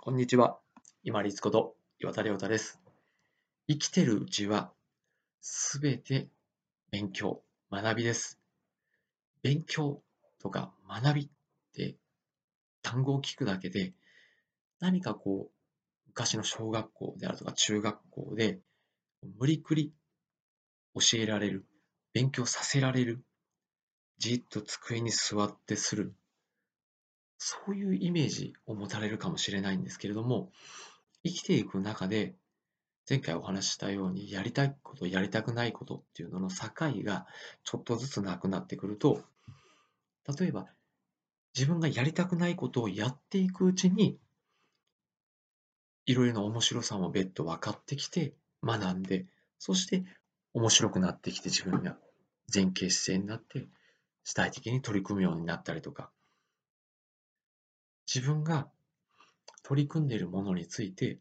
こんにちは。今立こと岩田亮太です。生きてるうちはすべて勉強、学びです。勉強とか学びって単語を聞くだけで何かこう昔の小学校であるとか中学校で無理くり教えられる、勉強させられる、じっと机に座ってするそういうイメージを持たれるかもしれないんですけれども、生きていく中で、前回お話ししたように、やりたいこと、やりたくないことっていうのの境がちょっとずつなくなってくると、例えば、自分がやりたくないことをやっていくうちに、いろいろな面白さも別途分かってきて、学んで、そして面白くなってきて自分が前傾姿勢になって、主体的に取り組むようになったりとか、自分が取り組んでいるものについて、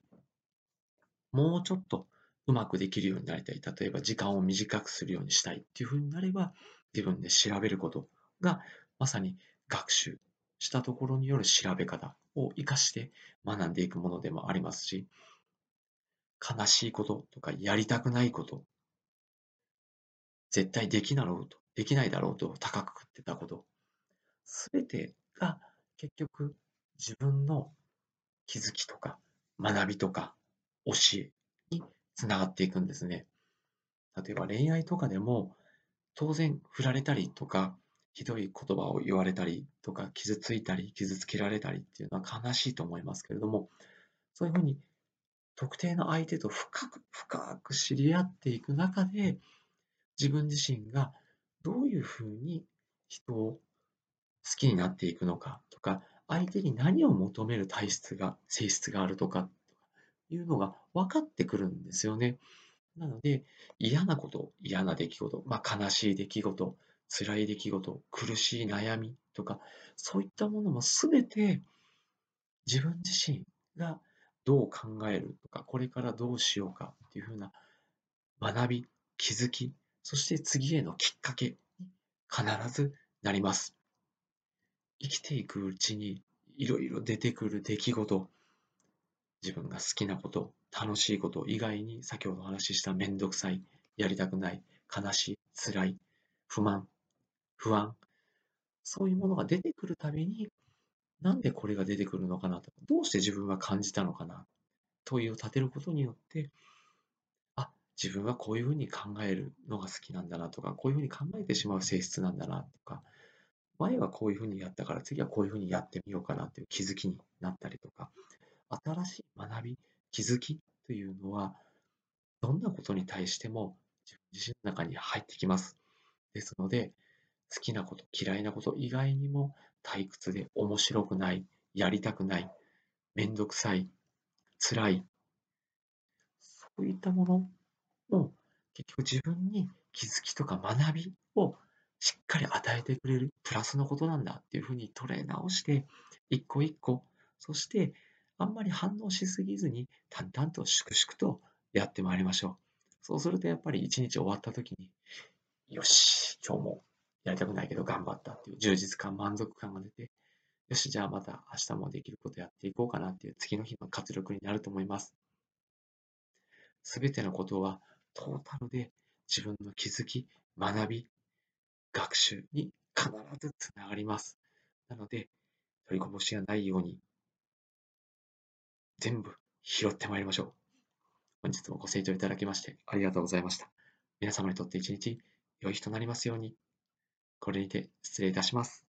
もうちょっとうまくできるようになりたい。例えば時間を短くするようにしたいっていうふうになれば、自分で調べることがまさに学習したところによる調べ方を活かして学んでいくものでもありますし、悲しいこととかやりたくないこと、絶対できなろうと、できないだろうと高く食ってたこと、すべてが結局自分の気づきとか学びとか教えにつながっていくんですね。例えば恋愛とかでも当然振られたりとかひどい言葉を言われたりとか傷ついたり傷つけられたりっていうのは悲しいと思いますけれどもそういうふうに特定の相手と深く深く知り合っていく中で自分自身がどういうふうに人を好きになっていくのかとか相手に何を求める体質が、性質があるとかいうのが分かってくるんですよね。なので、嫌なこと、嫌な出来事、まあ、悲しい出来事、辛い出来事、苦しい悩みとか、そういったものもすべて自分自身がどう考えるとか、これからどうしようかっていうふうな学び、気づき、そして次へのきっかけに必ずなります。生きていくうちにいろいろ出てくる出来事、自分が好きなこと、楽しいこと以外に先ほどお話ししためんどくさい、やりたくない、悲しい、辛い、不満、不安、そういうものが出てくるたびに、なんでこれが出てくるのかなと、どうして自分は感じたのかな、問いを立てることによって、あ、自分はこういうふうに考えるのが好きなんだなとか、こういうふうに考えてしまう性質なんだなとか、前はこういうふうにやったから次はこういうふうにやってみようかなっていう気づきになったりとか、新しい学び、気づきというのは、どんなことに対しても自分自身の中に入ってきます。ですので、好きなこと、嫌いなこと以外にも退屈で面白くない、やりたくない、めんどくさい、辛い、そういったものも結局自分に気づきとか学びをしっかり与えてくれるプラスのことなんだっていうふうに捉え直して、一個一個、そしてあんまり反応しすぎずに淡々と粛々とやってまいりましょう。そうするとやっぱり一日終わった時に、よし、今日もやりたくないけど頑張ったっていう充実感、満足感が出て、よし、じゃあまた明日もできることやっていこうかなっていう次の日の活力になると思います。すべてのことはトータルで自分の気づき、学び、学習に必ずつながります。なので、取りこぼしがないように、全部拾ってまいりましょう。本日もご清聴いただきましてありがとうございました。皆様にとって一日良い日となりますように。これにて失礼いたします。